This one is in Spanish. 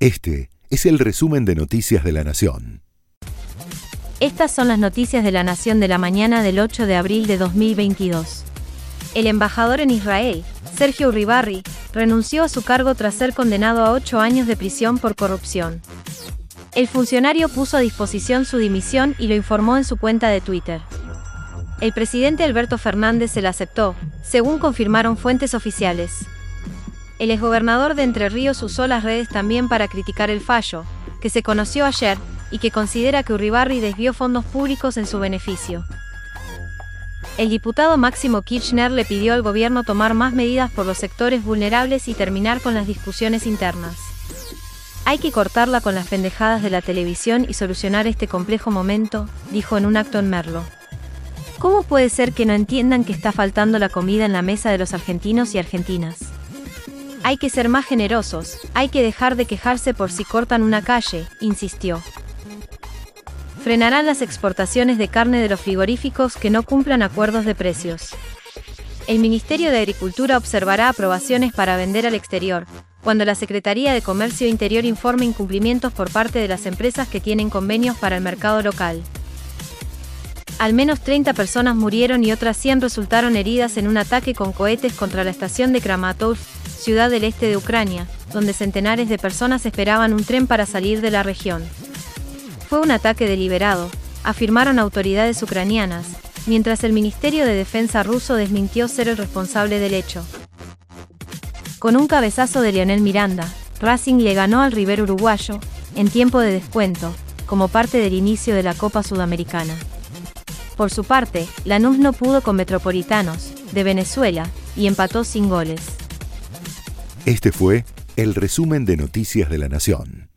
Este es el resumen de Noticias de la Nación. Estas son las noticias de la Nación de la mañana del 8 de abril de 2022. El embajador en Israel, Sergio Uribarri, renunció a su cargo tras ser condenado a ocho años de prisión por corrupción. El funcionario puso a disposición su dimisión y lo informó en su cuenta de Twitter. El presidente Alberto Fernández se la aceptó, según confirmaron fuentes oficiales. El exgobernador de Entre Ríos usó las redes también para criticar el fallo, que se conoció ayer, y que considera que Uribarri desvió fondos públicos en su beneficio. El diputado Máximo Kirchner le pidió al gobierno tomar más medidas por los sectores vulnerables y terminar con las discusiones internas. Hay que cortarla con las pendejadas de la televisión y solucionar este complejo momento, dijo en un acto en Merlo. ¿Cómo puede ser que no entiendan que está faltando la comida en la mesa de los argentinos y argentinas? Hay que ser más generosos, hay que dejar de quejarse por si cortan una calle, insistió. Frenarán las exportaciones de carne de los frigoríficos que no cumplan acuerdos de precios. El Ministerio de Agricultura observará aprobaciones para vender al exterior, cuando la Secretaría de Comercio Interior informe incumplimientos por parte de las empresas que tienen convenios para el mercado local. Al menos 30 personas murieron y otras 100 resultaron heridas en un ataque con cohetes contra la estación de Kramatorsk, ciudad del este de Ucrania, donde centenares de personas esperaban un tren para salir de la región. Fue un ataque deliberado, afirmaron autoridades ucranianas, mientras el Ministerio de Defensa ruso desmintió ser el responsable del hecho. Con un cabezazo de Leonel Miranda, Racing le ganó al River uruguayo, en tiempo de descuento, como parte del inicio de la Copa Sudamericana. Por su parte, Lanús no pudo con Metropolitanos, de Venezuela, y empató sin goles. Este fue el resumen de Noticias de la Nación.